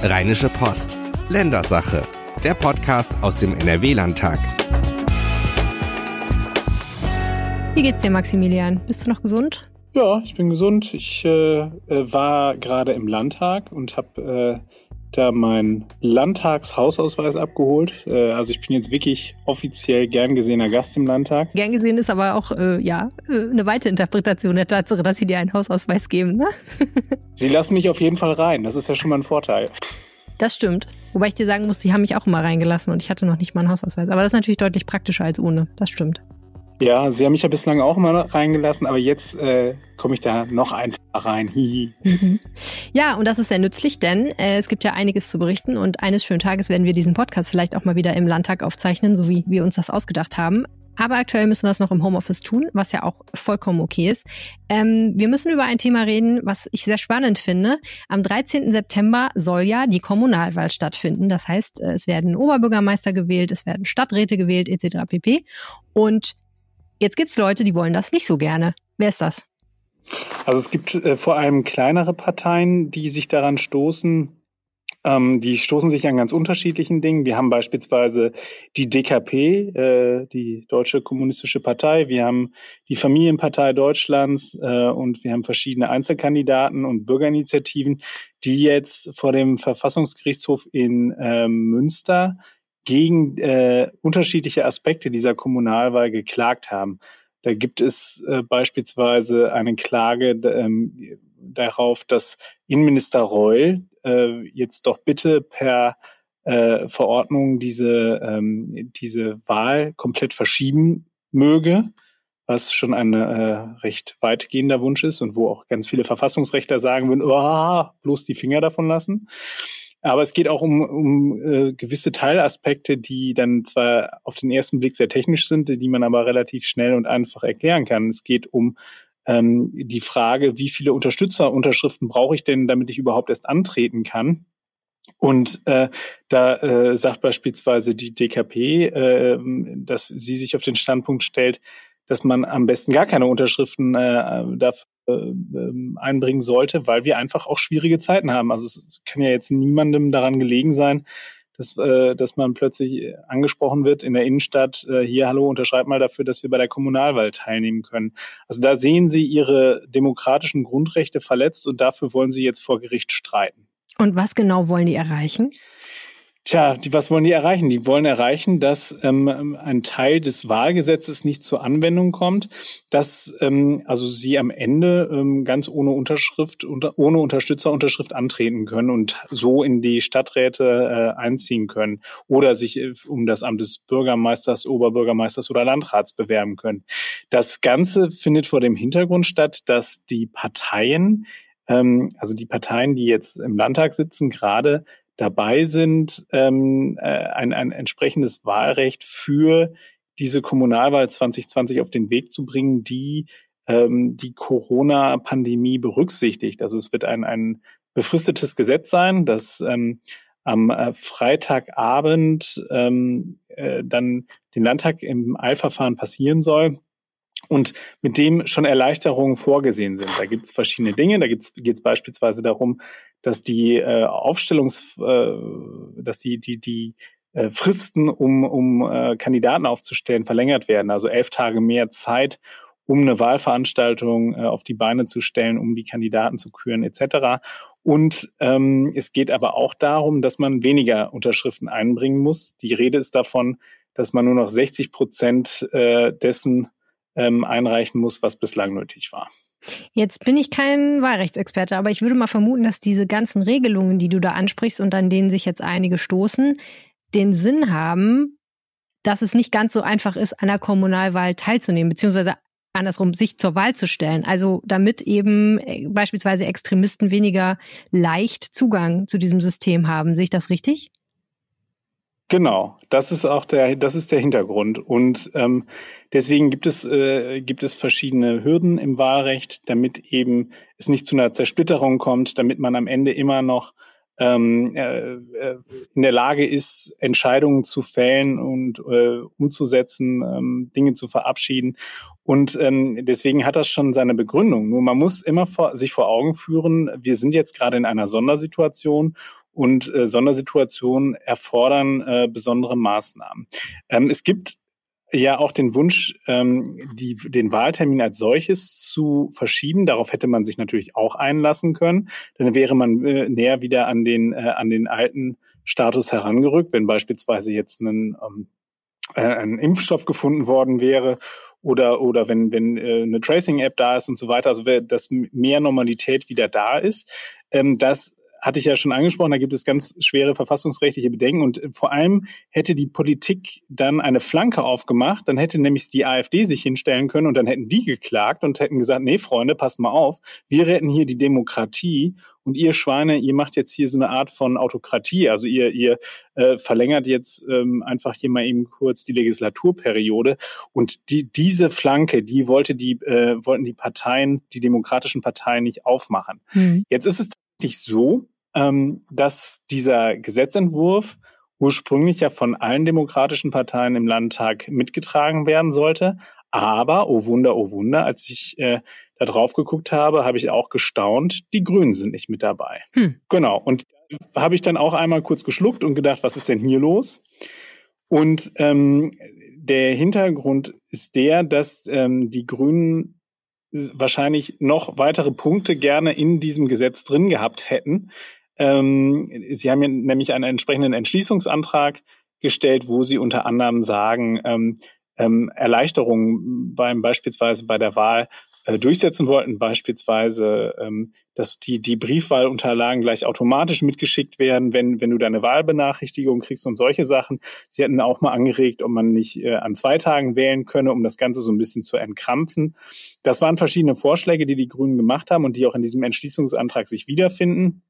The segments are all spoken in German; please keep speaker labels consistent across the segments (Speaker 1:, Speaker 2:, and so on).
Speaker 1: Rheinische Post. Ländersache. Der Podcast aus dem NRW-Landtag.
Speaker 2: Wie geht's dir, Maximilian? Bist du noch gesund?
Speaker 3: Ja, ich bin gesund. Ich äh, äh war gerade im Landtag und habe äh, da meinen Landtagshausausweis abgeholt. Äh, also ich bin jetzt wirklich offiziell gern gesehener Gast im Landtag.
Speaker 2: Gern gesehen ist aber auch äh, ja äh, eine weite Interpretation der Tatsache, dass sie dir einen Hausausweis geben. Ne?
Speaker 3: sie lassen mich auf jeden Fall rein. Das ist ja schon mal ein Vorteil.
Speaker 2: Das stimmt. Wobei ich dir sagen muss, sie haben mich auch immer reingelassen und ich hatte noch nicht mal einen Hausausweis. Aber das ist natürlich deutlich praktischer als ohne. Das stimmt.
Speaker 3: Ja, sie haben mich ja bislang auch immer reingelassen, aber jetzt äh, komme ich da noch einfacher rein. Hihi.
Speaker 2: Ja, und das ist sehr nützlich, denn äh, es gibt ja einiges zu berichten und eines schönen Tages werden wir diesen Podcast vielleicht auch mal wieder im Landtag aufzeichnen, so wie wir uns das ausgedacht haben. Aber aktuell müssen wir es noch im Homeoffice tun, was ja auch vollkommen okay ist. Ähm, wir müssen über ein Thema reden, was ich sehr spannend finde. Am 13. September soll ja die Kommunalwahl stattfinden. Das heißt, äh, es werden Oberbürgermeister gewählt, es werden Stadträte gewählt, etc. pp. Und Jetzt gibt's Leute, die wollen das nicht so gerne. Wer ist das?
Speaker 3: Also es gibt äh, vor allem kleinere Parteien, die sich daran stoßen. Ähm, die stoßen sich an ganz unterschiedlichen Dingen. Wir haben beispielsweise die DKP, äh, die Deutsche Kommunistische Partei. Wir haben die Familienpartei Deutschlands äh, und wir haben verschiedene Einzelkandidaten und Bürgerinitiativen, die jetzt vor dem Verfassungsgerichtshof in ähm, Münster gegen äh, unterschiedliche Aspekte dieser Kommunalwahl geklagt haben. Da gibt es äh, beispielsweise eine Klage ähm, darauf, dass Innenminister Reul äh, jetzt doch bitte per äh, Verordnung diese, ähm, diese Wahl komplett verschieben möge, was schon ein äh, recht weitgehender Wunsch ist und wo auch ganz viele Verfassungsrechtler sagen würden, oh, bloß die Finger davon lassen. Aber es geht auch um, um äh, gewisse Teilaspekte, die dann zwar auf den ersten Blick sehr technisch sind, die man aber relativ schnell und einfach erklären kann. Es geht um ähm, die Frage, wie viele Unterstützerunterschriften brauche ich denn, damit ich überhaupt erst antreten kann. Und äh, da äh, sagt beispielsweise die DKP, äh, dass sie sich auf den Standpunkt stellt, dass man am besten gar keine Unterschriften äh, dafür einbringen sollte, weil wir einfach auch schwierige Zeiten haben. Also es kann ja jetzt niemandem daran gelegen sein, dass, äh, dass man plötzlich angesprochen wird in der Innenstadt, äh, hier, hallo, unterschreibt mal dafür, dass wir bei der Kommunalwahl teilnehmen können. Also da sehen Sie Ihre demokratischen Grundrechte verletzt und dafür wollen Sie jetzt vor Gericht streiten.
Speaker 2: Und was genau wollen die erreichen?
Speaker 3: Tja, die, was wollen die erreichen? Die wollen erreichen, dass ähm, ein Teil des Wahlgesetzes nicht zur Anwendung kommt, dass ähm, also sie am Ende ähm, ganz ohne Unterschrift, unter, ohne Unterstützerunterschrift antreten können und so in die Stadträte äh, einziehen können oder sich äh, um das Amt des Bürgermeisters, Oberbürgermeisters oder Landrats bewerben können. Das Ganze findet vor dem Hintergrund statt, dass die Parteien ähm, also die Parteien, die jetzt im Landtag sitzen, gerade dabei sind, ähm, äh, ein, ein entsprechendes Wahlrecht für diese Kommunalwahl 2020 auf den Weg zu bringen, die ähm, die Corona-Pandemie berücksichtigt. Also es wird ein, ein befristetes Gesetz sein, das ähm, am äh, Freitagabend ähm, äh, dann den Landtag im Eilverfahren passieren soll und mit dem schon Erleichterungen vorgesehen sind. Da gibt es verschiedene Dinge. Da geht es beispielsweise darum, dass die äh, Aufstellungs, äh, dass die die die äh, Fristen, um um äh, Kandidaten aufzustellen, verlängert werden. Also elf Tage mehr Zeit, um eine Wahlveranstaltung äh, auf die Beine zu stellen, um die Kandidaten zu küren etc. Und ähm, es geht aber auch darum, dass man weniger Unterschriften einbringen muss. Die Rede ist davon, dass man nur noch 60 Prozent äh, dessen ähm, einreichen muss, was bislang nötig war.
Speaker 2: Jetzt bin ich kein Wahlrechtsexperte, aber ich würde mal vermuten, dass diese ganzen Regelungen, die du da ansprichst und an denen sich jetzt einige stoßen, den Sinn haben, dass es nicht ganz so einfach ist, an der Kommunalwahl teilzunehmen, beziehungsweise andersrum, sich zur Wahl zu stellen. Also damit eben äh, beispielsweise Extremisten weniger leicht Zugang zu diesem System haben. Sehe ich das richtig?
Speaker 3: Genau, das ist auch der, das ist der Hintergrund. Und ähm, deswegen gibt es, äh, gibt es verschiedene Hürden im Wahlrecht, damit eben es nicht zu einer Zersplitterung kommt, damit man am Ende immer noch ähm, äh, äh in der Lage ist, Entscheidungen zu fällen und äh, umzusetzen, ähm, Dinge zu verabschieden. Und ähm, deswegen hat das schon seine Begründung. Nur man muss immer vor, sich vor Augen führen, wir sind jetzt gerade in einer Sondersituation und äh, Sondersituationen erfordern äh, besondere Maßnahmen. Ähm, es gibt ja auch den Wunsch, ähm, die, den Wahltermin als solches zu verschieben. Darauf hätte man sich natürlich auch einlassen können. Dann wäre man äh, näher wieder an den, äh, an den alten Status herangerückt, wenn beispielsweise jetzt ein, ähm, äh, ein Impfstoff gefunden worden wäre oder, oder wenn, wenn äh, eine Tracing-App da ist und so weiter, also dass mehr Normalität wieder da ist. Ähm, das hatte ich ja schon angesprochen, da gibt es ganz schwere verfassungsrechtliche Bedenken und vor allem hätte die Politik dann eine Flanke aufgemacht, dann hätte nämlich die AfD sich hinstellen können und dann hätten die geklagt und hätten gesagt, nee, Freunde, passt mal auf, wir retten hier die Demokratie und ihr Schweine, ihr macht jetzt hier so eine Art von Autokratie, also ihr, ihr äh, verlängert jetzt ähm, einfach hier mal eben kurz die Legislaturperiode und die, diese Flanke, die wollte die, äh, wollten die Parteien, die demokratischen Parteien nicht aufmachen. Mhm. Jetzt ist es tatsächlich so, ähm, dass dieser Gesetzentwurf ursprünglich ja von allen demokratischen Parteien im Landtag mitgetragen werden sollte. Aber, oh Wunder, oh Wunder, als ich äh, da drauf geguckt habe, habe ich auch gestaunt, die Grünen sind nicht mit dabei. Hm. Genau. Und habe ich dann auch einmal kurz geschluckt und gedacht, was ist denn hier los? Und ähm, der Hintergrund ist der, dass ähm, die Grünen wahrscheinlich noch weitere Punkte gerne in diesem Gesetz drin gehabt hätten. Ähm, sie haben ja nämlich einen entsprechenden Entschließungsantrag gestellt, wo sie unter anderem sagen, ähm, ähm, Erleichterungen beim beispielsweise bei der Wahl äh, durchsetzen wollten, beispielsweise, ähm, dass die, die Briefwahlunterlagen gleich automatisch mitgeschickt werden, wenn, wenn du deine Wahlbenachrichtigung kriegst und solche Sachen. Sie hatten auch mal angeregt, ob man nicht äh, an zwei Tagen wählen könne, um das Ganze so ein bisschen zu entkrampfen. Das waren verschiedene Vorschläge, die die Grünen gemacht haben und die auch in diesem Entschließungsantrag sich wiederfinden.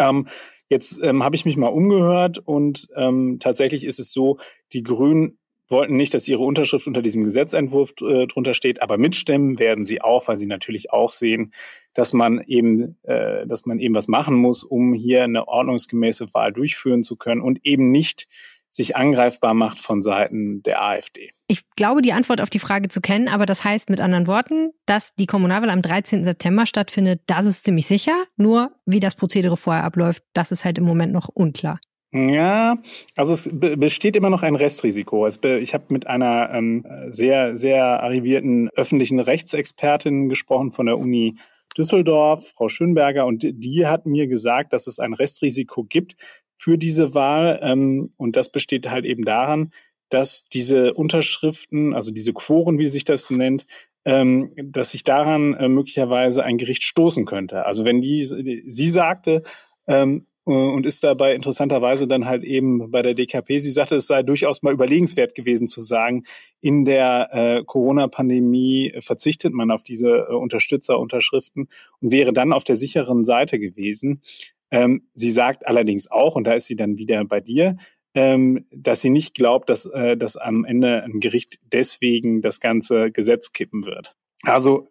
Speaker 3: Ähm, jetzt ähm, habe ich mich mal umgehört und ähm, tatsächlich ist es so, die Grünen wollten nicht, dass ihre Unterschrift unter diesem Gesetzentwurf äh, drunter steht, aber mitstimmen werden sie auch, weil sie natürlich auch sehen, dass man eben, äh, dass man eben was machen muss, um hier eine ordnungsgemäße Wahl durchführen zu können und eben nicht sich angreifbar macht von Seiten der AfD.
Speaker 2: Ich glaube, die Antwort auf die Frage zu kennen, aber das heißt mit anderen Worten, dass die Kommunalwahl am 13. September stattfindet, das ist ziemlich sicher. Nur wie das Prozedere vorher abläuft, das ist halt im Moment noch unklar.
Speaker 3: Ja, also es besteht immer noch ein Restrisiko. ich habe mit einer ähm, sehr, sehr arrivierten öffentlichen Rechtsexpertin gesprochen von der Uni Düsseldorf, Frau Schönberger, und die hat mir gesagt, dass es ein Restrisiko gibt für diese Wahl. Ähm, und das besteht halt eben daran, dass diese Unterschriften, also diese Quoren, wie sich das nennt, ähm, dass sich daran äh, möglicherweise ein Gericht stoßen könnte. Also wenn die, sie sagte, ähm, äh, und ist dabei interessanterweise dann halt eben bei der DKP. Sie sagte, es sei durchaus mal überlegenswert gewesen zu sagen, in der äh, Corona-Pandemie verzichtet man auf diese äh, Unterstützerunterschriften und wäre dann auf der sicheren Seite gewesen. Ähm, sie sagt allerdings auch, und da ist sie dann wieder bei dir, ähm, dass sie nicht glaubt, dass, äh, dass am Ende ein Gericht deswegen das ganze Gesetz kippen wird. Also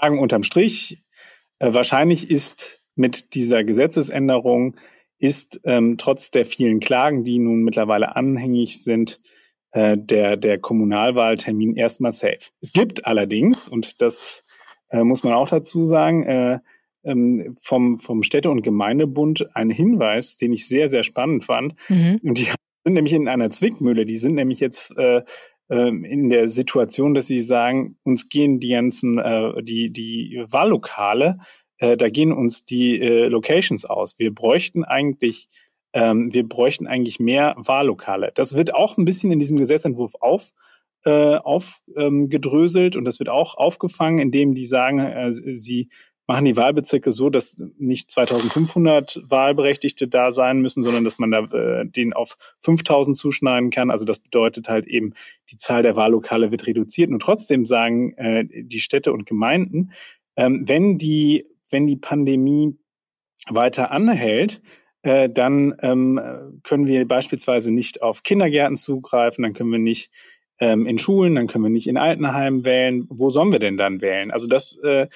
Speaker 3: sagen unterm Strich, äh, wahrscheinlich ist mit dieser Gesetzesänderung ist ähm, trotz der vielen Klagen, die nun mittlerweile anhängig sind, äh, der, der Kommunalwahltermin erstmal safe. Es gibt allerdings, und das äh, muss man auch dazu sagen, äh, ähm, vom, vom Städte- und Gemeindebund einen Hinweis, den ich sehr, sehr spannend fand. Mhm. Und die sind nämlich in einer Zwickmühle. Die sind nämlich jetzt äh, ähm, in der Situation, dass sie sagen, uns gehen die ganzen, äh, die, die Wahllokale äh, da gehen uns die äh, Locations aus. Wir bräuchten eigentlich ähm, wir bräuchten eigentlich mehr Wahllokale. Das wird auch ein bisschen in diesem Gesetzentwurf auf, äh, aufgedröselt ähm, und das wird auch aufgefangen, indem die sagen, äh, sie machen die Wahlbezirke so, dass nicht 2500 Wahlberechtigte da sein müssen, sondern dass man da äh, den auf 5000 zuschneiden kann. Also das bedeutet halt eben, die Zahl der Wahllokale wird reduziert. Und trotzdem sagen äh, die Städte und Gemeinden, ähm, wenn die wenn die Pandemie weiter anhält, äh, dann ähm, können wir beispielsweise nicht auf Kindergärten zugreifen, dann können wir nicht ähm, in Schulen, dann können wir nicht in Altenheimen wählen. Wo sollen wir denn dann wählen? Also das äh,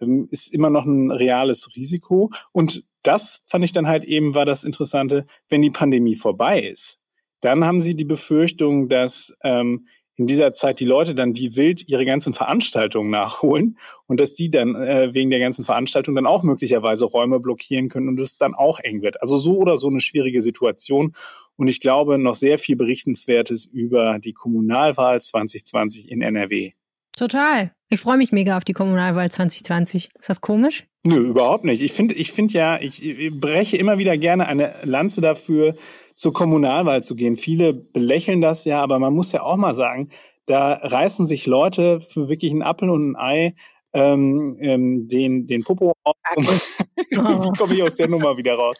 Speaker 3: ähm, ist immer noch ein reales Risiko. Und das fand ich dann halt eben war das Interessante, wenn die Pandemie vorbei ist, dann haben sie die Befürchtung, dass ähm, in dieser Zeit die Leute dann wie wild ihre ganzen Veranstaltungen nachholen und dass die dann äh, wegen der ganzen Veranstaltung dann auch möglicherweise Räume blockieren können und es dann auch eng wird. Also so oder so eine schwierige Situation. Und ich glaube, noch sehr viel Berichtenswertes über die Kommunalwahl 2020 in NRW.
Speaker 2: Total. Ich freue mich mega auf die Kommunalwahl 2020. Ist das komisch?
Speaker 3: Nö, überhaupt nicht. Ich finde ich finde ja, ich, ich breche immer wieder gerne eine Lanze dafür, zur Kommunalwahl zu gehen. Viele belächeln das ja, aber man muss ja auch mal sagen, da reißen sich Leute für wirklich einen Apfel und ein Ei ähm, ähm, den, den Popo auf. Wie komme ich aus der Nummer wieder raus?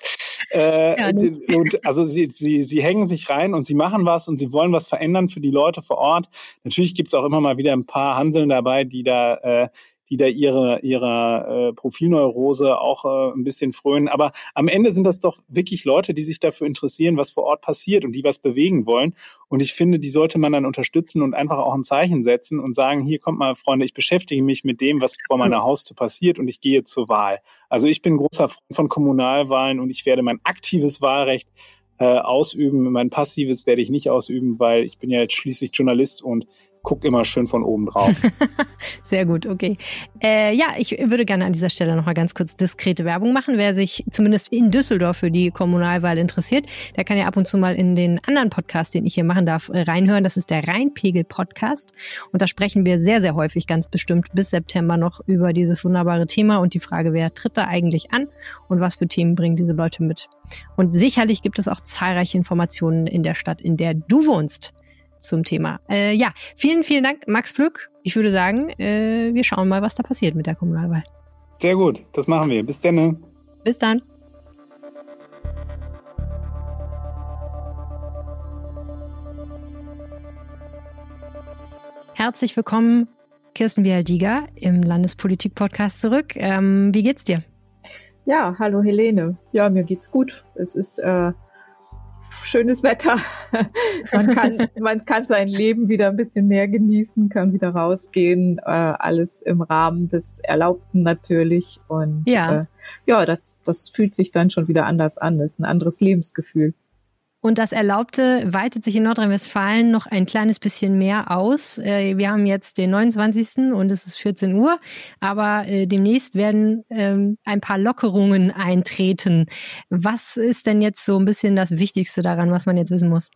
Speaker 3: Äh, und also sie, sie, sie hängen sich rein und sie machen was und sie wollen was verändern für die Leute vor Ort. Natürlich gibt's auch immer mal wieder ein paar Hanseln dabei, die da äh, die da ihre, ihrer äh, Profilneurose auch äh, ein bisschen frönen. Aber am Ende sind das doch wirklich Leute, die sich dafür interessieren, was vor Ort passiert und die was bewegen wollen. Und ich finde, die sollte man dann unterstützen und einfach auch ein Zeichen setzen und sagen, hier kommt mal, Freunde, ich beschäftige mich mit dem, was vor meiner Haustür passiert und ich gehe zur Wahl. Also ich bin großer Freund von Kommunalwahlen und ich werde mein aktives Wahlrecht äh, ausüben. Mein passives werde ich nicht ausüben, weil ich bin ja jetzt schließlich Journalist und guck immer schön von oben drauf.
Speaker 2: Sehr gut, okay. Äh, ja, ich würde gerne an dieser Stelle nochmal ganz kurz diskrete Werbung machen. Wer sich zumindest in Düsseldorf für die Kommunalwahl interessiert, der kann ja ab und zu mal in den anderen Podcast, den ich hier machen darf, reinhören. Das ist der Rheinpegel-Podcast. Und da sprechen wir sehr, sehr häufig, ganz bestimmt bis September noch über dieses wunderbare Thema und die Frage, wer tritt da eigentlich an und was für Themen bringen diese Leute mit. Und sicherlich gibt es auch zahlreiche Informationen in der Stadt, in der du wohnst zum Thema. Äh, ja, vielen, vielen Dank, Max Plück. Ich würde sagen, äh, wir schauen mal, was da passiert mit der Kommunalwahl.
Speaker 3: Sehr gut, das machen wir. Bis dann.
Speaker 2: Bis dann. Herzlich willkommen, Kirsten Bialdiger im Landespolitik-Podcast zurück. Ähm, wie geht's dir?
Speaker 4: Ja, hallo Helene. Ja, mir geht's gut. Es ist äh, schönes Wetter. man, kann, man kann sein Leben wieder ein bisschen mehr genießen, kann wieder rausgehen, äh, alles im Rahmen des Erlaubten natürlich. Und ja, äh, ja das, das fühlt sich dann schon wieder anders an. Das ist ein anderes Lebensgefühl.
Speaker 2: Und das Erlaubte weitet sich in Nordrhein-Westfalen noch ein kleines bisschen mehr aus. Äh, wir haben jetzt den 29. und es ist 14 Uhr, aber äh, demnächst werden ähm, ein paar Lockerungen eintreten. Was ist denn jetzt so ein bisschen das Wichtigste daran, was man jetzt wissen muss?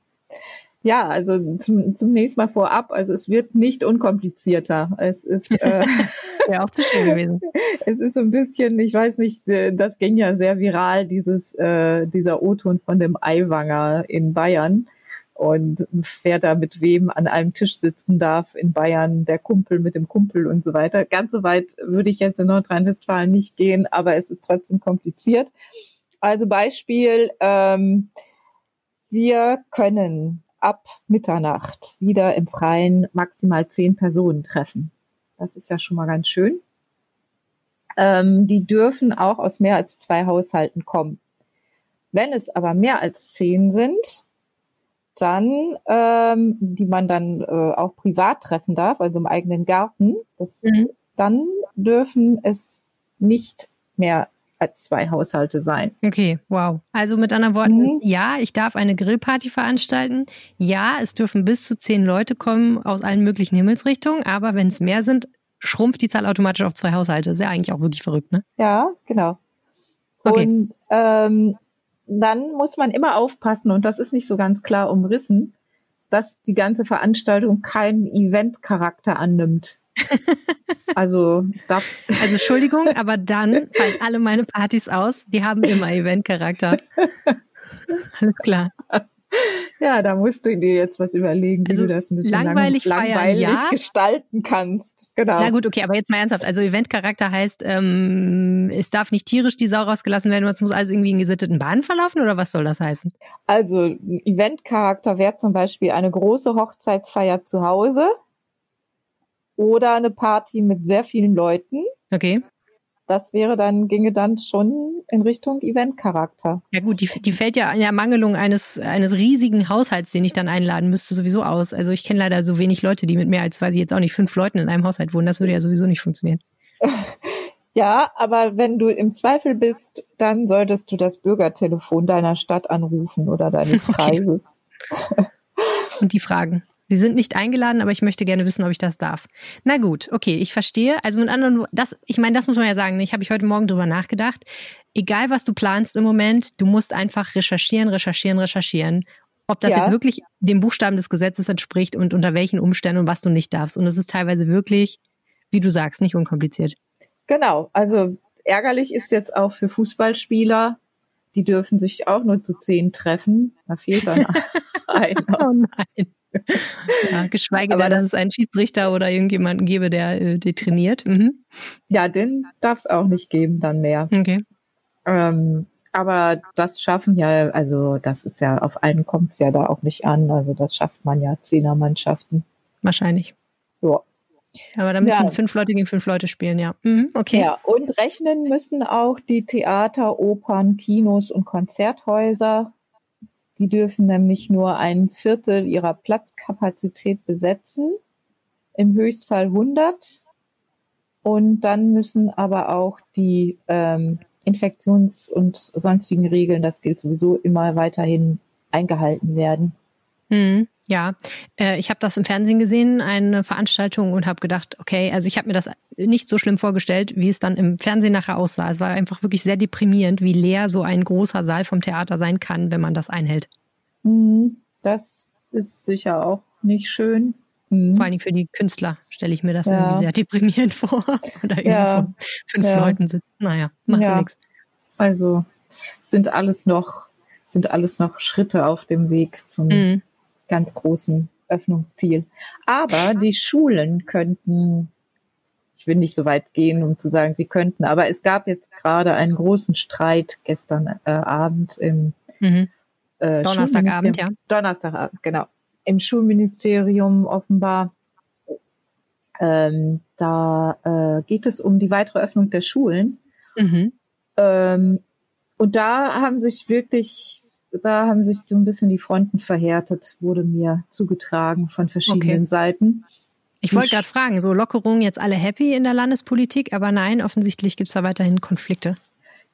Speaker 4: Ja, also zum, zunächst mal vorab, also es wird nicht unkomplizierter. Es ist äh,
Speaker 2: ja auch zu schön gewesen.
Speaker 4: Es ist so ein bisschen, ich weiß nicht, äh, das ging ja sehr viral, dieses äh, dieser O-Ton von dem Eiwanger in Bayern und wer da mit wem an einem Tisch sitzen darf in Bayern, der Kumpel mit dem Kumpel und so weiter. Ganz so weit würde ich jetzt in Nordrhein-Westfalen nicht gehen, aber es ist trotzdem kompliziert. Also Beispiel, ähm, wir können ab Mitternacht wieder im Freien maximal zehn Personen treffen. Das ist ja schon mal ganz schön. Ähm, die dürfen auch aus mehr als zwei Haushalten kommen. Wenn es aber mehr als zehn sind, dann, ähm, die man dann äh, auch privat treffen darf, also im eigenen Garten, das, mhm. dann dürfen es nicht mehr als zwei Haushalte sein.
Speaker 2: Okay, wow. Also mit anderen Worten, mhm. ja, ich darf eine Grillparty veranstalten. Ja, es dürfen bis zu zehn Leute kommen aus allen möglichen Himmelsrichtungen, aber wenn es mehr sind, schrumpft die Zahl automatisch auf zwei Haushalte. Das ist ja eigentlich auch wirklich verrückt, ne?
Speaker 4: Ja, genau. Okay. Und ähm, dann muss man immer aufpassen, und das ist nicht so ganz klar umrissen, dass die ganze Veranstaltung keinen Event-Charakter annimmt. Also, es darf.
Speaker 2: Also, Entschuldigung, aber dann fallen alle meine Partys aus. Die haben immer Event-Charakter. Alles klar.
Speaker 4: Ja, da musst du dir jetzt was überlegen, wie also, du das ein bisschen
Speaker 2: langweilig,
Speaker 4: lang, langweilig ja. gestalten kannst. Genau.
Speaker 2: Na gut, okay, aber jetzt mal ernsthaft. Also Eventcharakter heißt, ähm, es darf nicht tierisch die Sau rausgelassen werden, es muss also irgendwie in gesitteten Bahnen verlaufen oder was soll das heißen?
Speaker 4: Also Eventcharakter wäre zum Beispiel eine große Hochzeitsfeier zu Hause oder eine Party mit sehr vielen Leuten.
Speaker 2: Okay.
Speaker 4: Das wäre dann, ginge dann schon in Richtung Eventcharakter.
Speaker 2: Ja gut, die, die fällt ja in der Mangelung eines, eines riesigen Haushalts, den ich dann einladen müsste, sowieso aus. Also ich kenne leider so wenig Leute, die mit mehr als, weiß ich jetzt auch nicht, fünf Leuten in einem Haushalt wohnen. Das würde ja sowieso nicht funktionieren.
Speaker 4: Ja, aber wenn du im Zweifel bist, dann solltest du das Bürgertelefon deiner Stadt anrufen oder deines okay. Kreises.
Speaker 2: Und die fragen. Sie sind nicht eingeladen, aber ich möchte gerne wissen, ob ich das darf. Na gut, okay, ich verstehe. Also mit anderen, das, ich meine, das muss man ja sagen. Ich habe ich heute Morgen drüber nachgedacht. Egal, was du planst im Moment, du musst einfach recherchieren, recherchieren, recherchieren. Ob das ja. jetzt wirklich dem Buchstaben des Gesetzes entspricht und unter welchen Umständen und was du nicht darfst. Und es ist teilweise wirklich, wie du sagst, nicht unkompliziert.
Speaker 4: Genau. Also ärgerlich ist jetzt auch für Fußballspieler, die dürfen sich auch nur zu zehn treffen. Da fehlt dann einer.
Speaker 2: Oh nein. Ja, geschweige denn, dass es einen Schiedsrichter oder irgendjemanden gäbe, der äh, die trainiert. Mhm.
Speaker 4: Ja, den darf es auch nicht geben dann mehr.
Speaker 2: Okay.
Speaker 4: Ähm, aber das schaffen ja, also das ist ja, auf einen kommt es ja da auch nicht an. Also das schafft man ja, Zehnermannschaften.
Speaker 2: Wahrscheinlich.
Speaker 4: Ja.
Speaker 2: Aber da müssen ja. fünf Leute gegen fünf Leute spielen, ja. Mhm, okay. Ja,
Speaker 4: und rechnen müssen auch die Theater, Opern, Kinos und Konzerthäuser. Die dürfen nämlich nur ein Viertel ihrer Platzkapazität besetzen, im Höchstfall 100. Und dann müssen aber auch die ähm, Infektions- und sonstigen Regeln, das gilt sowieso immer weiterhin eingehalten werden.
Speaker 2: Mhm. Ja, äh, ich habe das im Fernsehen gesehen, eine Veranstaltung und habe gedacht, okay, also ich habe mir das nicht so schlimm vorgestellt, wie es dann im Fernsehen nachher aussah. Es war einfach wirklich sehr deprimierend, wie leer so ein großer Saal vom Theater sein kann, wenn man das einhält.
Speaker 4: Mhm. Das ist sicher auch nicht schön.
Speaker 2: Mhm. Vor allen Dingen für die Künstler stelle ich mir das ja. irgendwie sehr deprimierend vor. Oder irgendwie ja. von fünf ja. Leuten sitzen. Naja, macht ja nichts.
Speaker 4: Also sind alles noch, sind alles noch Schritte auf dem Weg zum mhm ganz großen Öffnungsziel. Aber die Schulen könnten, ich will nicht so weit gehen, um zu sagen, sie könnten, aber es gab jetzt gerade einen großen Streit gestern äh, Abend im
Speaker 2: mhm. äh, Donnerstagabend, ja.
Speaker 4: Donnerstagabend, genau. Im Schulministerium offenbar. Ähm, da äh, geht es um die weitere Öffnung der Schulen.
Speaker 2: Mhm.
Speaker 4: Ähm, und da haben sich wirklich da haben sich so ein bisschen die Fronten verhärtet, wurde mir zugetragen von verschiedenen okay. Seiten.
Speaker 2: Ich wollte gerade fragen, so Lockerungen jetzt alle happy in der Landespolitik, aber nein, offensichtlich gibt es da weiterhin Konflikte.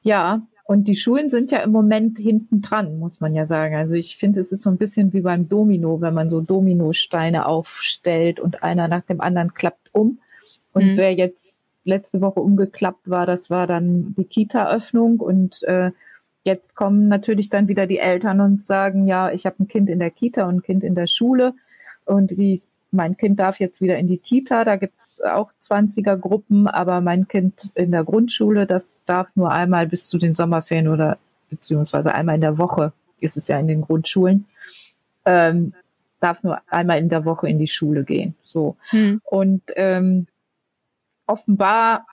Speaker 4: Ja, und die Schulen sind ja im Moment hinten dran, muss man ja sagen. Also ich finde, es ist so ein bisschen wie beim Domino, wenn man so Dominosteine aufstellt und einer nach dem anderen klappt um. Und mhm. wer jetzt letzte Woche umgeklappt war, das war dann die Kita-Öffnung und äh, Jetzt kommen natürlich dann wieder die Eltern und sagen, ja, ich habe ein Kind in der Kita und ein Kind in der Schule und die mein Kind darf jetzt wieder in die Kita, da gibt's auch 20er Gruppen, aber mein Kind in der Grundschule, das darf nur einmal bis zu den Sommerferien oder beziehungsweise einmal in der Woche, ist es ja in den Grundschulen, ähm, darf nur einmal in der Woche in die Schule gehen. So. Hm. Und ähm, offenbar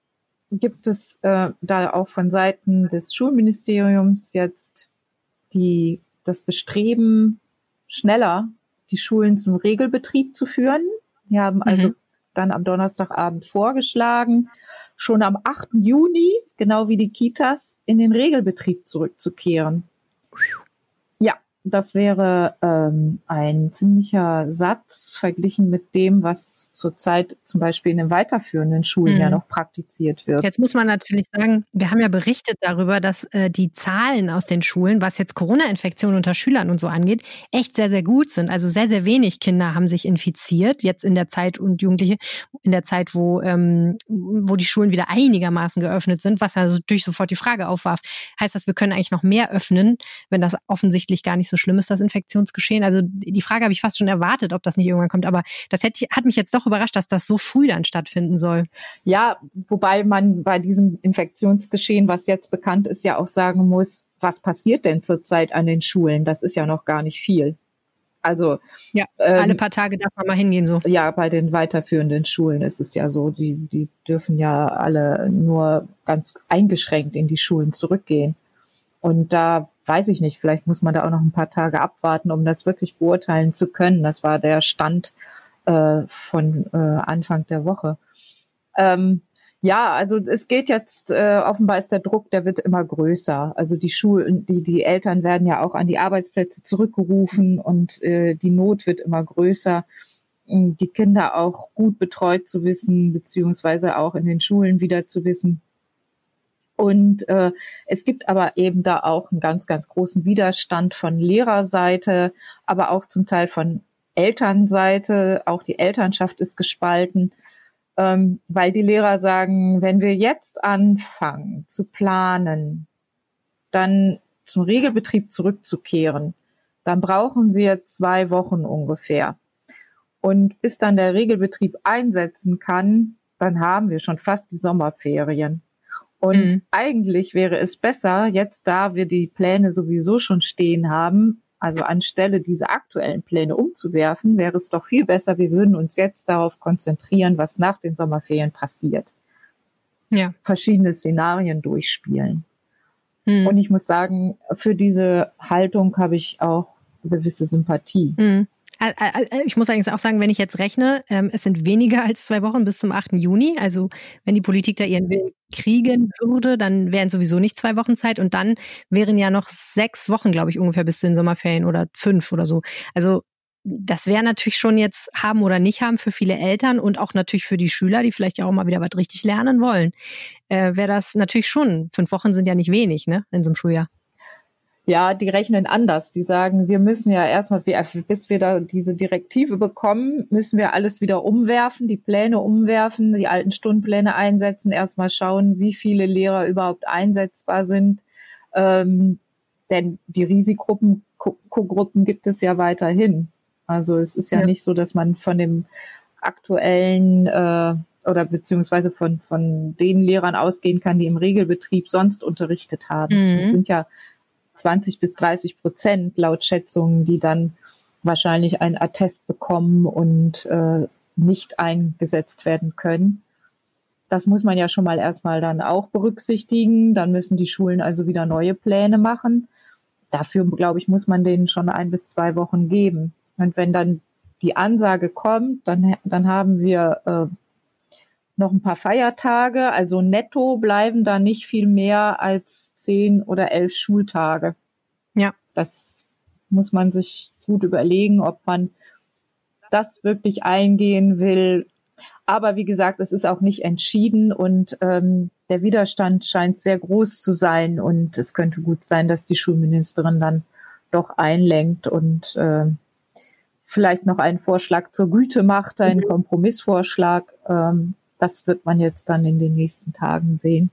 Speaker 4: gibt es äh, da auch von Seiten des Schulministeriums jetzt die, das Bestreben, schneller die Schulen zum Regelbetrieb zu führen. Wir haben also mhm. dann am Donnerstagabend vorgeschlagen, schon am 8. Juni, genau wie die Kitas, in den Regelbetrieb zurückzukehren. Das wäre ähm, ein ziemlicher Satz verglichen mit dem, was zurzeit zum Beispiel in den weiterführenden Schulen mhm. ja noch praktiziert wird.
Speaker 2: Jetzt muss man natürlich sagen, wir haben ja berichtet darüber, dass äh, die Zahlen aus den Schulen, was jetzt Corona-Infektionen unter Schülern und so angeht, echt sehr, sehr gut sind. Also sehr, sehr wenig Kinder haben sich infiziert, jetzt in der Zeit und Jugendliche, in der Zeit, wo, ähm, wo die Schulen wieder einigermaßen geöffnet sind, was ja natürlich sofort die Frage aufwarf. Heißt das, wir können eigentlich noch mehr öffnen, wenn das offensichtlich gar nicht so schlimm ist, das Infektionsgeschehen? Also die Frage habe ich fast schon erwartet, ob das nicht irgendwann kommt, aber das hätte, hat mich jetzt doch überrascht, dass das so früh dann stattfinden soll.
Speaker 4: Ja, wobei man bei diesem Infektionsgeschehen, was jetzt bekannt ist, ja auch sagen muss, was passiert denn zurzeit an den Schulen? Das ist ja noch gar nicht viel. Also
Speaker 2: ja, ähm, alle paar Tage darf man mal hingehen so.
Speaker 4: Ja, bei den weiterführenden Schulen ist es ja so, die die dürfen ja alle nur ganz eingeschränkt in die Schulen zurückgehen. Und da weiß ich nicht, vielleicht muss man da auch noch ein paar Tage abwarten, um das wirklich beurteilen zu können. Das war der Stand äh, von äh, Anfang der Woche. Ähm, ja, also es geht jetzt, äh, offenbar ist der Druck, der wird immer größer. Also die Schulen, die, die Eltern werden ja auch an die Arbeitsplätze zurückgerufen und äh, die Not wird immer größer, die Kinder auch gut betreut zu wissen, beziehungsweise auch in den Schulen wieder zu wissen. Und äh, es gibt aber eben da auch einen ganz, ganz großen Widerstand von Lehrerseite, aber auch zum Teil von Elternseite, auch die Elternschaft ist gespalten, ähm, weil die Lehrer sagen, wenn wir jetzt anfangen zu planen, dann zum Regelbetrieb zurückzukehren, dann brauchen wir zwei Wochen ungefähr. Und bis dann der Regelbetrieb einsetzen kann, dann haben wir schon fast die Sommerferien. Und mhm. eigentlich wäre es besser, jetzt da wir die Pläne sowieso schon stehen haben, also anstelle diese aktuellen Pläne umzuwerfen, wäre es doch viel besser, wir würden uns jetzt darauf konzentrieren, was nach den Sommerferien passiert. Ja. Verschiedene Szenarien durchspielen. Mhm. Und ich muss sagen, für diese Haltung habe ich auch gewisse Sympathie. Mhm.
Speaker 2: Ich muss eigentlich auch sagen, wenn ich jetzt rechne, ähm, es sind weniger als zwei Wochen bis zum 8. Juni. Also wenn die Politik da ihren Willen kriegen würde, dann wären sowieso nicht zwei Wochen Zeit und dann wären ja noch sechs Wochen, glaube ich, ungefähr bis zu den Sommerferien oder fünf oder so. Also das wäre natürlich schon jetzt haben oder nicht haben für viele Eltern und auch natürlich für die Schüler, die vielleicht ja auch mal wieder was richtig lernen wollen, äh, wäre das natürlich schon. Fünf Wochen sind ja nicht wenig, ne, in so einem Schuljahr.
Speaker 4: Ja, die rechnen anders. Die sagen, wir müssen ja erstmal, bis wir da diese Direktive bekommen, müssen wir alles wieder umwerfen, die Pläne umwerfen, die alten Stundenpläne einsetzen, erstmal schauen, wie viele Lehrer überhaupt einsetzbar sind. Ähm, denn die Risikogruppen gibt es ja weiterhin. Also es ist ja, ja, nicht so, dass man von dem aktuellen äh, oder beziehungsweise von, von den Lehrern ausgehen kann, die im Regelbetrieb sonst unterrichtet haben. Mhm. Das sind ja 20 bis 30 Prozent laut Schätzungen, die dann wahrscheinlich ein Attest bekommen und äh, nicht eingesetzt werden können. Das muss man ja schon mal erstmal dann auch berücksichtigen. Dann müssen die Schulen also wieder neue Pläne machen. Dafür, glaube ich, muss man denen schon ein bis zwei Wochen geben. Und wenn dann die Ansage kommt, dann, dann haben wir äh, noch ein paar Feiertage. Also netto bleiben da nicht viel mehr als zehn oder elf Schultage. Ja. Das muss man sich gut überlegen, ob man das wirklich eingehen will. Aber wie gesagt, es ist auch nicht entschieden und ähm, der Widerstand scheint sehr groß zu sein und es könnte gut sein, dass die Schulministerin dann doch einlenkt und äh, vielleicht noch einen Vorschlag zur Güte macht, einen mhm. Kompromissvorschlag. Ähm, das wird man jetzt dann in den nächsten Tagen sehen.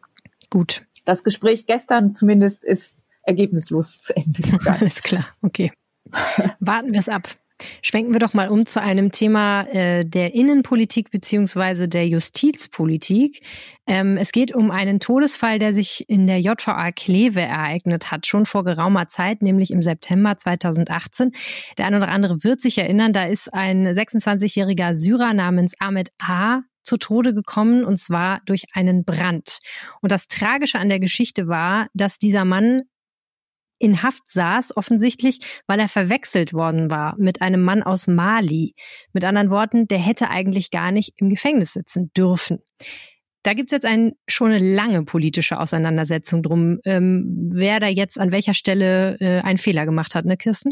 Speaker 2: Gut.
Speaker 4: Das Gespräch gestern zumindest ist ergebnislos zu Ende
Speaker 2: gegangen. Alles klar, okay. Warten wir es ab. Schwenken wir doch mal um zu einem Thema äh, der Innenpolitik beziehungsweise der Justizpolitik. Ähm, es geht um einen Todesfall, der sich in der JVA Kleve ereignet hat, schon vor geraumer Zeit, nämlich im September 2018. Der eine oder andere wird sich erinnern, da ist ein 26-jähriger Syrer namens Ahmed A zu Tode gekommen und zwar durch einen Brand. Und das Tragische an der Geschichte war, dass dieser Mann in Haft saß, offensichtlich, weil er verwechselt worden war mit einem Mann aus Mali. Mit anderen Worten, der hätte eigentlich gar nicht im Gefängnis sitzen dürfen. Da gibt's jetzt ein, schon eine lange politische Auseinandersetzung drum, ähm, wer da jetzt an welcher Stelle äh, einen Fehler gemacht hat, ne, Kirsten?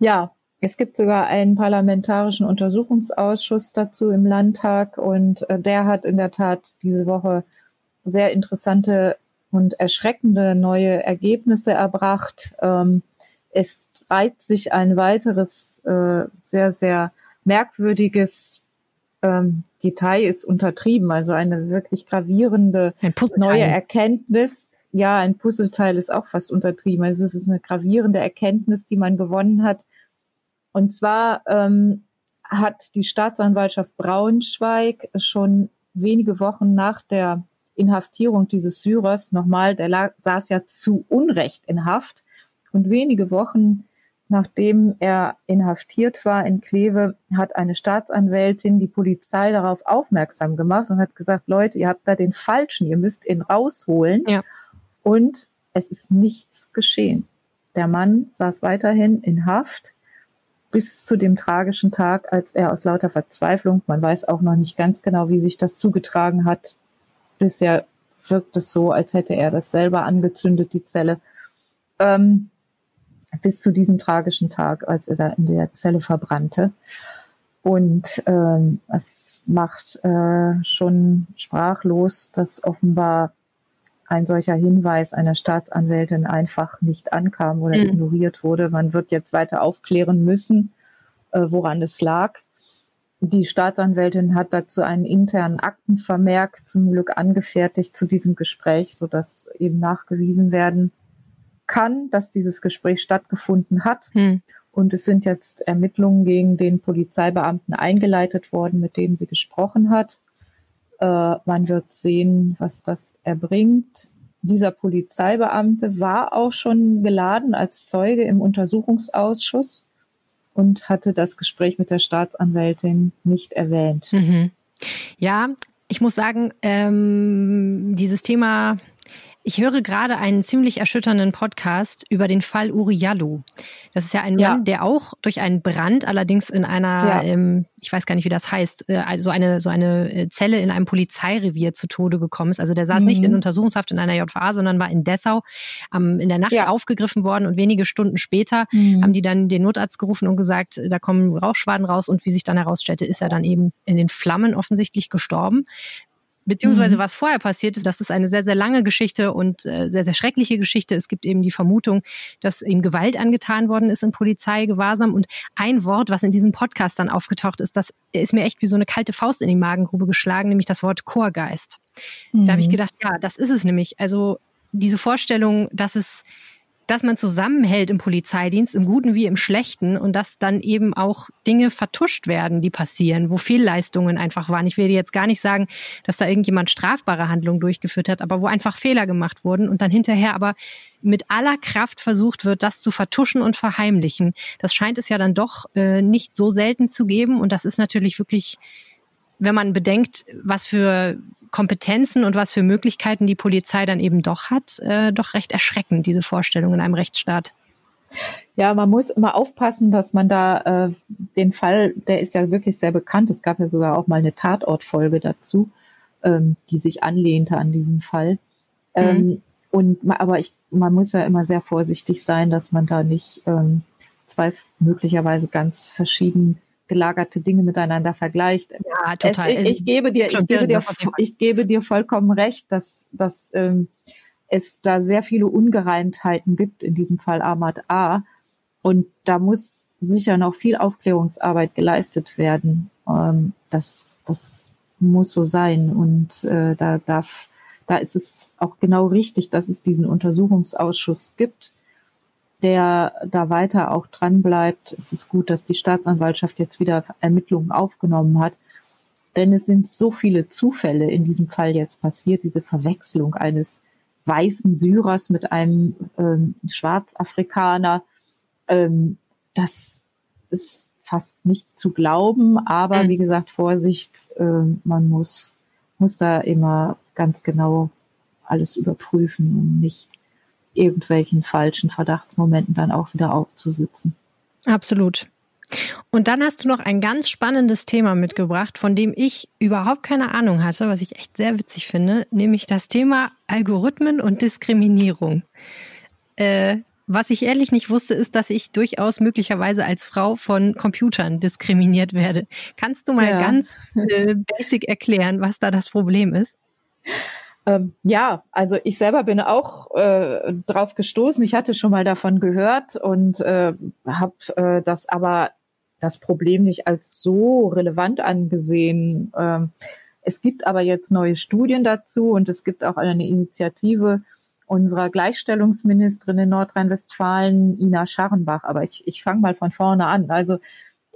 Speaker 4: Ja, es gibt sogar einen parlamentarischen Untersuchungsausschuss dazu im Landtag und äh, der hat in der Tat diese Woche sehr interessante und erschreckende neue Ergebnisse erbracht. Ähm, es reiht sich ein weiteres äh, sehr, sehr merkwürdiges ähm, Detail ist untertrieben, also eine wirklich gravierende neue Erkenntnis. Ja, ein Puzzleteil ist auch fast untertrieben. Also es ist eine gravierende Erkenntnis, die man gewonnen hat, und zwar ähm, hat die Staatsanwaltschaft Braunschweig schon wenige Wochen nach der Inhaftierung dieses Syrers nochmal, der lag, saß ja zu Unrecht in Haft. Und wenige Wochen nachdem er inhaftiert war in Kleve, hat eine Staatsanwältin die Polizei darauf aufmerksam gemacht und hat gesagt, Leute, ihr habt da den Falschen, ihr müsst ihn rausholen. Ja. Und es ist nichts geschehen. Der Mann saß weiterhin in Haft bis zu dem tragischen Tag, als er aus lauter Verzweiflung, man weiß auch noch nicht ganz genau, wie sich das zugetragen hat, bisher wirkt es so, als hätte er das selber angezündet, die Zelle, ähm, bis zu diesem tragischen Tag, als er da in der Zelle verbrannte. Und ähm, es macht äh, schon sprachlos, dass offenbar ein solcher Hinweis einer Staatsanwältin einfach nicht ankam oder mhm. ignoriert wurde. Man wird jetzt weiter aufklären müssen. äh, woran es lag. Die Staatsanwältin hat dazu einen internen Aktenvermerk zum Glück angefertigt zu diesem Gespräch, so dass eben nachgewiesen werden kann, dass dieses Gespräch stattgefunden hat. Hm. Und es sind jetzt Ermittlungen gegen den Polizeibeamten eingeleitet worden, mit dem sie gesprochen hat. Äh, man wird sehen, was das erbringt. Dieser Polizeibeamte war auch schon geladen als Zeuge im Untersuchungsausschuss und hatte das Gespräch mit der Staatsanwältin nicht erwähnt.
Speaker 2: Mhm. Ja, ich muss sagen, ähm, dieses Thema ich höre gerade einen ziemlich erschütternden Podcast über den Fall Uriallo. Das ist ja ein ja. Mann, der auch durch einen Brand, allerdings in einer, ja. ähm, ich weiß gar nicht, wie das heißt, äh, so eine so eine äh, Zelle in einem Polizeirevier zu Tode gekommen ist. Also der saß mhm. nicht in Untersuchungshaft in einer JVA, sondern war in Dessau ähm, in der Nacht ja. aufgegriffen worden und wenige Stunden später mhm. haben die dann den Notarzt gerufen und gesagt, da kommen Rauchschwaden raus und wie sich dann herausstellte, ist er dann eben in den Flammen offensichtlich gestorben. Beziehungsweise mhm. was vorher passiert ist, das ist eine sehr, sehr lange Geschichte und äh, sehr, sehr schreckliche Geschichte. Es gibt eben die Vermutung, dass ihm Gewalt angetan worden ist in Polizeigewahrsam. Und ein Wort, was in diesem Podcast dann aufgetaucht ist, das ist mir echt wie so eine kalte Faust in die Magengrube geschlagen, nämlich das Wort Chorgeist. Mhm. Da habe ich gedacht, ja, das ist es nämlich. Also diese Vorstellung, dass es dass man zusammenhält im Polizeidienst, im Guten wie im Schlechten und dass dann eben auch Dinge vertuscht werden, die passieren, wo Fehlleistungen einfach waren. Ich will jetzt gar nicht sagen, dass da irgendjemand strafbare Handlungen durchgeführt hat, aber wo einfach Fehler gemacht wurden und dann hinterher aber mit aller Kraft versucht wird, das zu vertuschen und verheimlichen. Das scheint es ja dann doch äh, nicht so selten zu geben und das ist natürlich wirklich wenn man bedenkt, was für Kompetenzen und was für Möglichkeiten die Polizei dann eben doch hat, äh, doch recht erschreckend, diese Vorstellung in einem Rechtsstaat.
Speaker 4: Ja, man muss immer aufpassen, dass man da äh, den Fall, der ist ja wirklich sehr bekannt. Es gab ja sogar auch mal eine Tatortfolge dazu, ähm, die sich anlehnte an diesen Fall. Ähm, mhm. Und aber ich, man muss ja immer sehr vorsichtig sein, dass man da nicht ähm, zwei möglicherweise ganz verschieden gelagerte Dinge miteinander vergleicht.
Speaker 2: Ja, total.
Speaker 4: Es, ich, ich, gebe dir, ich gebe dir, ich gebe dir vollkommen recht, dass, dass ähm, es da sehr viele Ungereimtheiten gibt, in diesem Fall Ahmad A. Und da muss sicher noch viel Aufklärungsarbeit geleistet werden. Ähm, das, das muss so sein. Und äh, da darf, da ist es auch genau richtig, dass es diesen Untersuchungsausschuss gibt der da weiter auch dran bleibt. Es ist gut, dass die Staatsanwaltschaft jetzt wieder Ermittlungen aufgenommen hat. Denn es sind so viele Zufälle in diesem Fall jetzt passiert, diese Verwechslung eines weißen Syrers mit einem ähm, Schwarzafrikaner. Ähm, das ist fast nicht zu glauben, aber mhm. wie gesagt, Vorsicht, äh, man muss, muss da immer ganz genau alles überprüfen und nicht irgendwelchen falschen Verdachtsmomenten dann auch wieder aufzusitzen.
Speaker 2: Absolut. Und dann hast du noch ein ganz spannendes Thema mitgebracht, von dem ich überhaupt keine Ahnung hatte, was ich echt sehr witzig finde, nämlich das Thema Algorithmen und Diskriminierung. Äh, was ich ehrlich nicht wusste, ist, dass ich durchaus möglicherweise als Frau von Computern diskriminiert werde. Kannst du mal ja. ganz äh, basic erklären, was da das Problem ist?
Speaker 4: Ähm, ja, also ich selber bin auch äh, drauf gestoßen. Ich hatte schon mal davon gehört und äh, habe äh, das aber das Problem nicht als so relevant angesehen. Ähm, es gibt aber jetzt neue Studien dazu und es gibt auch eine Initiative unserer Gleichstellungsministerin in Nordrhein-Westfalen, Ina Scharrenbach. Aber ich, ich fange mal von vorne an. Also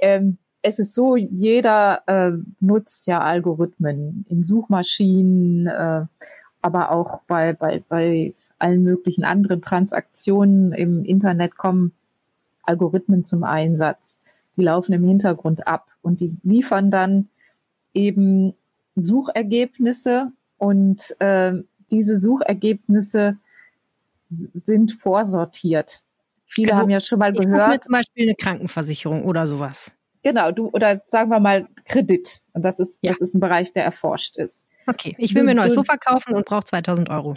Speaker 4: ähm, es ist so, jeder äh, nutzt ja Algorithmen in Suchmaschinen, äh, aber auch bei, bei, bei allen möglichen anderen Transaktionen im Internet kommen Algorithmen zum Einsatz. Die laufen im Hintergrund ab und die liefern dann eben Suchergebnisse und äh, diese Suchergebnisse sind vorsortiert. Viele also, haben ja schon mal gehört. Mir
Speaker 2: zum Beispiel eine Krankenversicherung oder sowas.
Speaker 4: Genau, du oder sagen wir mal Kredit. Und das ist ja. das ist ein Bereich, der erforscht ist.
Speaker 2: Okay, ich will mir ein neues Sofa kaufen und brauche 2000 Euro.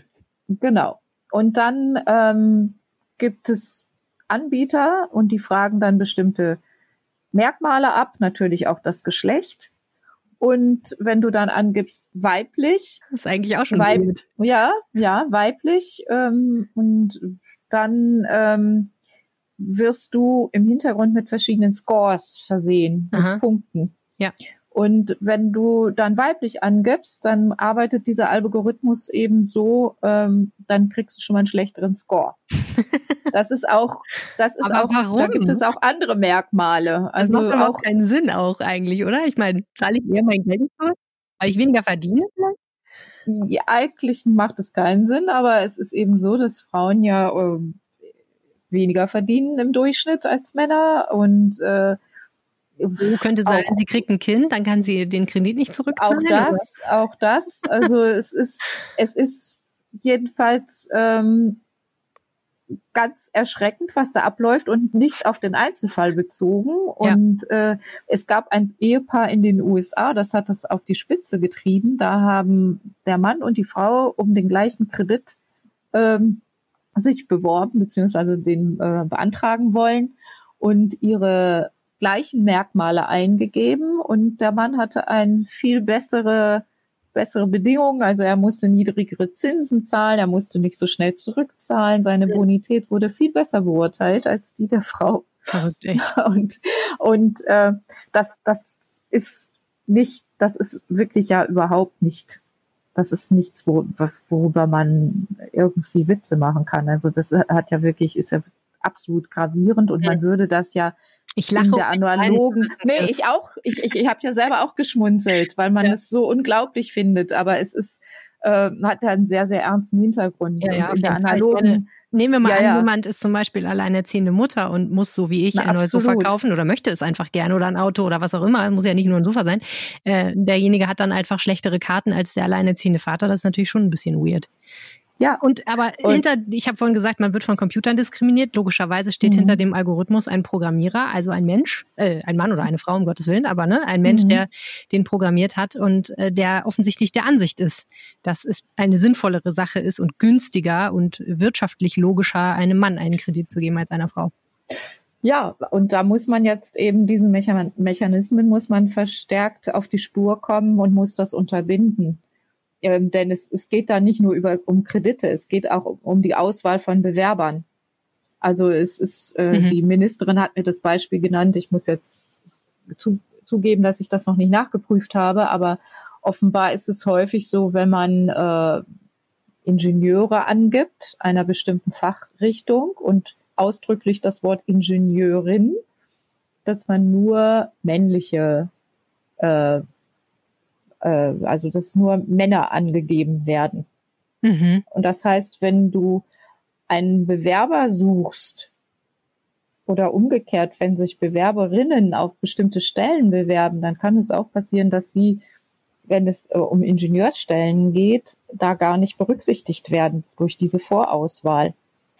Speaker 4: Genau. Und dann ähm, gibt es Anbieter und die fragen dann bestimmte Merkmale ab, natürlich auch das Geschlecht. Und wenn du dann angibst weiblich,
Speaker 2: das ist eigentlich auch schon weib gut.
Speaker 4: Ja, ja, weiblich ähm, und dann ähm, wirst du im Hintergrund mit verschiedenen Scores versehen, mit. Punkten.
Speaker 2: Ja.
Speaker 4: Und wenn du dann weiblich angibst, dann arbeitet dieser Algorithmus eben so, ähm, dann kriegst du schon mal einen schlechteren Score. Das ist auch, das ist auch,
Speaker 2: warum?
Speaker 4: da gibt es auch andere Merkmale.
Speaker 2: Das
Speaker 4: Also
Speaker 2: macht aber
Speaker 4: auch
Speaker 2: keinen Sinn auch eigentlich, oder? Ich meine, zahle ich eher mein Geld weil ich weniger verdiene vielleicht?
Speaker 4: Ja, eigentlich macht es keinen Sinn, aber es ist eben so, dass Frauen ja ähm, weniger verdienen im Durchschnitt als Männer und äh,
Speaker 2: Wo könnte sein,
Speaker 4: Auch-
Speaker 2: sie kriegt ein Kind, dann kann sie den Kredit nicht
Speaker 4: auch
Speaker 2: zurückzahlen?
Speaker 4: das, auch das. Also es ist, es ist jedenfalls ähm, ganz erschreckend, was da abläuft und nicht auf den Einzelfall bezogen.
Speaker 2: Ja.
Speaker 4: Und äh, es gab ein Ehepaar in den USA, das hat das auf die Spitze getrieben. Da haben der Mann und die Frau um den gleichen Kredit ähm, sich beworben beziehungsweise den äh, beantragen wollen und ihre gleichen Merkmale eingegeben und der Mann hatte ein viel bessere bessere Bedingungen, also er musste niedrigere Zinsen zahlen, er musste nicht so schnell zurückzahlen, seine Bonität wurde viel besser beurteilt als die der Frau.
Speaker 2: Verrückt, echt.
Speaker 4: Und, und äh, das, das ist nicht, das ist wirklich ja überhaupt nicht, das ist nichts, wo, worüber man irgendwie Witze machen kann. Also das hat ja wirklich, ist ja absolut gravierend und man würde das ja
Speaker 2: Ich
Speaker 4: in
Speaker 2: lache,
Speaker 4: der
Speaker 2: um mich
Speaker 4: analogen. Nee, ich auch. Ich, ich, ich habe ja selber auch geschmunzelt, weil man
Speaker 2: Ja.
Speaker 4: es so unglaublich findet. Aber es ist äh, hat ja einen sehr sehr ernsten Hintergrund.
Speaker 2: Ja, ja,
Speaker 4: in der analogen.
Speaker 2: Nehmen wir mal
Speaker 4: Ja,
Speaker 2: an,
Speaker 4: ja.
Speaker 2: jemand ist zum Beispiel alleinerziehende Mutter und muss, so wie ich,
Speaker 4: Na,
Speaker 2: ein neues Sofa kaufen oder möchte es einfach gerne oder ein Auto oder was auch immer. Muss ja nicht nur ein Sofa sein. Äh, derjenige hat dann einfach schlechtere Karten als der alleinerziehende Vater. Das ist natürlich schon ein bisschen weird.
Speaker 4: Ja,
Speaker 2: Und aber
Speaker 4: Und-
Speaker 2: hinter, ich habe vorhin gesagt, man wird von Computern diskriminiert. Logischerweise steht
Speaker 4: Mhm.
Speaker 2: hinter dem Algorithmus ein Programmierer, also ein Mensch, äh, ein Mann oder eine Frau, um Gottes Willen, aber ne, ein Mensch,
Speaker 4: Mhm.
Speaker 2: der den programmiert hat und äh, der offensichtlich der Ansicht ist, dass es eine sinnvollere Sache ist und günstiger und wirtschaftlich logischer, einem Mann einen Kredit zu geben als einer Frau.
Speaker 4: Ja, und da muss man jetzt eben diesen Mechan Mechanismen muss man verstärkt auf die Spur kommen und muss das unterbinden. Ähm, denn es, es geht da nicht nur über, um Kredite, es geht auch um, um die Auswahl von Bewerbern. Also es ist, äh,
Speaker 2: Mhm.
Speaker 4: die Ministerin hat mir das Beispiel genannt. Ich muss jetzt zu, zugeben, dass ich das noch nicht nachgeprüft habe, aber offenbar ist es häufig so, wenn man äh, Ingenieure angibt, einer bestimmten Fachrichtung und ausdrücklich das Wort Ingenieurin, dass man nur männliche, äh, äh, also dass nur Männer angegeben werden.
Speaker 2: Mhm.
Speaker 4: Und das heißt, wenn du einen Bewerber suchst oder umgekehrt, wenn sich Bewerberinnen auf bestimmte Stellen bewerben, dann kann es auch passieren, dass sie, wenn es äh, um Ingenieursstellen geht, da gar nicht berücksichtigt werden durch diese Vorauswahl.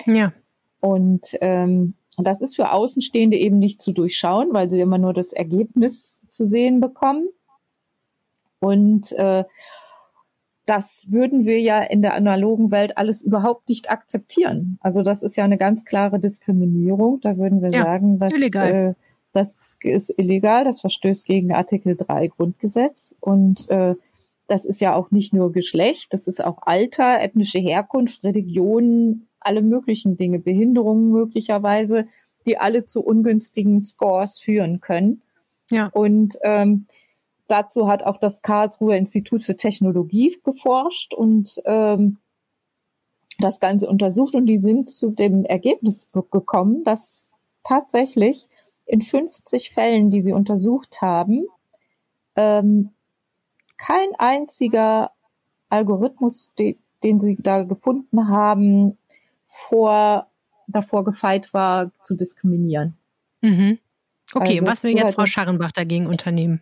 Speaker 2: Ja.
Speaker 4: Und ähm, das ist für Außenstehende eben nicht zu durchschauen, weil sie immer nur das Ergebnis zu sehen bekommen. Und äh, das würden wir ja in der analogen Welt alles überhaupt nicht akzeptieren. Also das ist ja eine ganz klare Diskriminierung. Da würden wir
Speaker 2: Ja,
Speaker 4: sagen, dass. Äh, das ist illegal, das verstößt gegen Artikel 3 Grundgesetz. Und äh, das ist ja auch nicht nur Geschlecht, das ist auch Alter, ethnische Herkunft, Religion, alle möglichen Dinge, Behinderungen möglicherweise, die alle zu ungünstigen Scores führen können.
Speaker 2: Ja.
Speaker 4: Und ähm, dazu hat auch das Karlsruher Institut für Technologie geforscht und ähm, das Ganze untersucht und die sind zu dem Ergebnis gekommen, dass tatsächlich in 50 Fällen, die sie untersucht haben, ähm, kein einziger Algorithmus, de, den sie da gefunden haben, vor, davor gefeit war, zu diskriminieren.
Speaker 2: Mhm. Okay,
Speaker 4: Also
Speaker 2: was will jetzt Frau Scharrenbach dagegen unternehmen?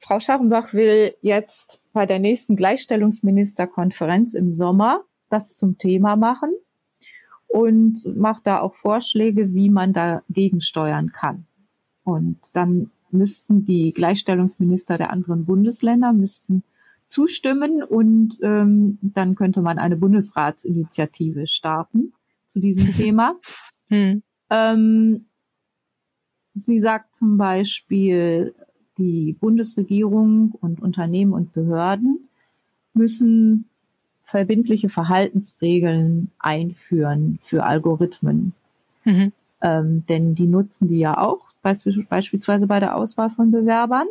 Speaker 4: Frau Scharrenbach will jetzt bei der nächsten Gleichstellungsministerkonferenz im Sommer das zum Thema machen und macht da auch Vorschläge, wie man dagegen steuern kann. Und dann müssten die Gleichstellungsminister der anderen Bundesländer müssten zustimmen und ähm, dann könnte man eine Bundesratsinitiative starten zu diesem Thema.
Speaker 2: Hm.
Speaker 4: Ähm, sie sagt zum Beispiel, die Bundesregierung und Unternehmen und Behörden müssen verbindliche Verhaltensregeln einführen für Algorithmen.
Speaker 2: Mhm.
Speaker 4: Ähm, denn die nutzen die ja auch, beispielsweise bei der Auswahl von Bewerbern.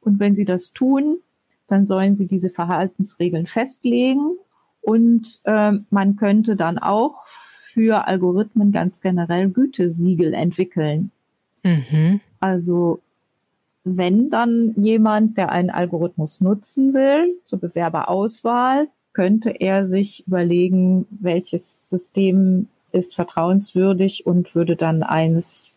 Speaker 4: Und wenn sie das tun, dann sollen sie diese Verhaltensregeln festlegen und äh, man könnte dann auch für Algorithmen ganz generell Gütesiegel entwickeln. Mhm. Also wenn dann jemand, der einen Algorithmus nutzen will zur Bewerberauswahl, könnte er sich überlegen, welches System ist vertrauenswürdig und würde dann eines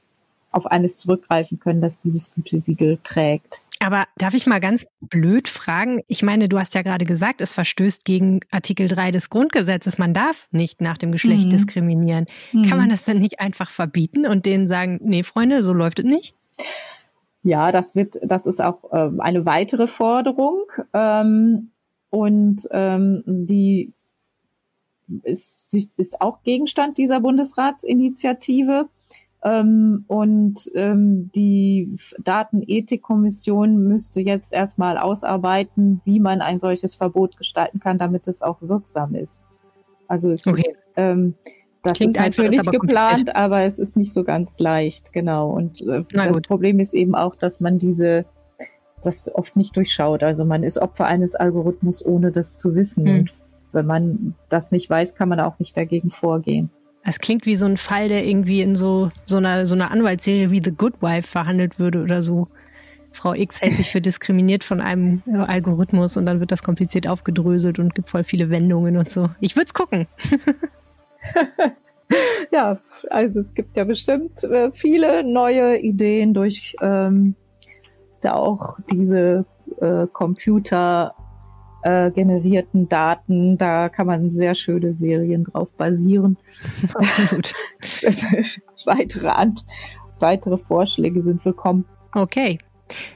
Speaker 4: auf eines zurückgreifen können, das dieses Gütesiegel trägt.
Speaker 2: Aber darf ich mal ganz blöd fragen? Ich meine, du hast ja gerade gesagt, es verstößt gegen Artikel 3 des Grundgesetzes. Man darf nicht nach dem Geschlecht mhm. diskriminieren. Mhm. Kann man das dann nicht einfach verbieten und denen sagen, nee, Freunde, so läuft es nicht?
Speaker 4: Ja, das wird, das ist auch ähm, eine weitere Forderung. Ähm, und ähm, die ist, ist auch Gegenstand dieser Bundesratsinitiative. Ähm, und ähm, die Datenethikkommission müsste jetzt erstmal ausarbeiten, wie man ein solches Verbot gestalten kann, damit es auch wirksam ist. Also es okay. ist ähm, das Klingt ist natürlich einfach, aber geplant, aber es ist nicht so ganz leicht, genau. Und äh, das gut. Problem ist eben auch, dass man diese das oft nicht durchschaut. Also man ist Opfer eines Algorithmus, ohne das zu wissen. Hm. Und wenn man das nicht weiß, kann man auch nicht dagegen vorgehen.
Speaker 2: Es klingt wie so ein Fall, der irgendwie in so, so einer, so einer Anwaltsserie wie The Good Wife verhandelt würde oder so. Frau X hält sich für diskriminiert von einem äh, Algorithmus und dann wird das kompliziert aufgedröselt und gibt voll viele Wendungen und so. Ich würde es gucken.
Speaker 4: ja, also es gibt ja bestimmt äh, viele neue Ideen durch ähm, da auch diese äh, Computer äh, generierten Daten. Da kann man sehr schöne Serien drauf basieren. Weitere, Ant weitere Vorschläge sind willkommen.
Speaker 2: Okay.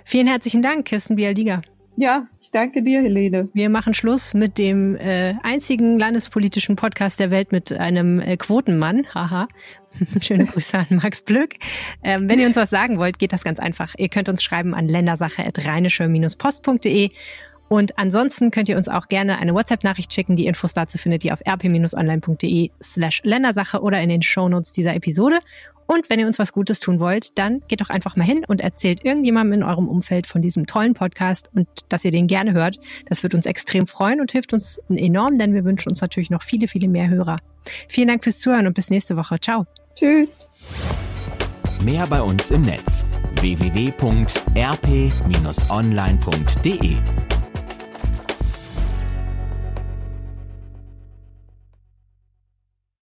Speaker 2: Vielen herzlichen Dank, Kirsten Bialdiga.
Speaker 4: Ja, ich danke dir, Helene.
Speaker 2: Wir machen Schluss mit dem äh, einzigen landespolitischen Podcast der Welt mit einem äh, Quotenmann. Haha. Schöne Grüße an Max Blöck. Ähm, wenn ihr uns was sagen wollt, geht das ganz einfach. Ihr könnt uns schreiben an ländersache.rheinische-post.de und ansonsten könnt ihr uns auch gerne eine WhatsApp-Nachricht schicken. Die Infos dazu findet ihr auf rp-online.de slash Ländersache oder in den Shownotes dieser Episode. Und wenn ihr uns was Gutes tun wollt, dann geht doch einfach mal hin und erzählt irgendjemandem in eurem Umfeld von diesem tollen Podcast und dass ihr den gerne hört. Das wird uns extrem freuen und hilft uns enorm, denn wir wünschen uns natürlich noch viele, viele mehr Hörer. Vielen Dank fürs Zuhören und bis nächste Woche. Ciao.
Speaker 4: Tschüss.
Speaker 1: Mehr bei uns im Netz www.rp-online.de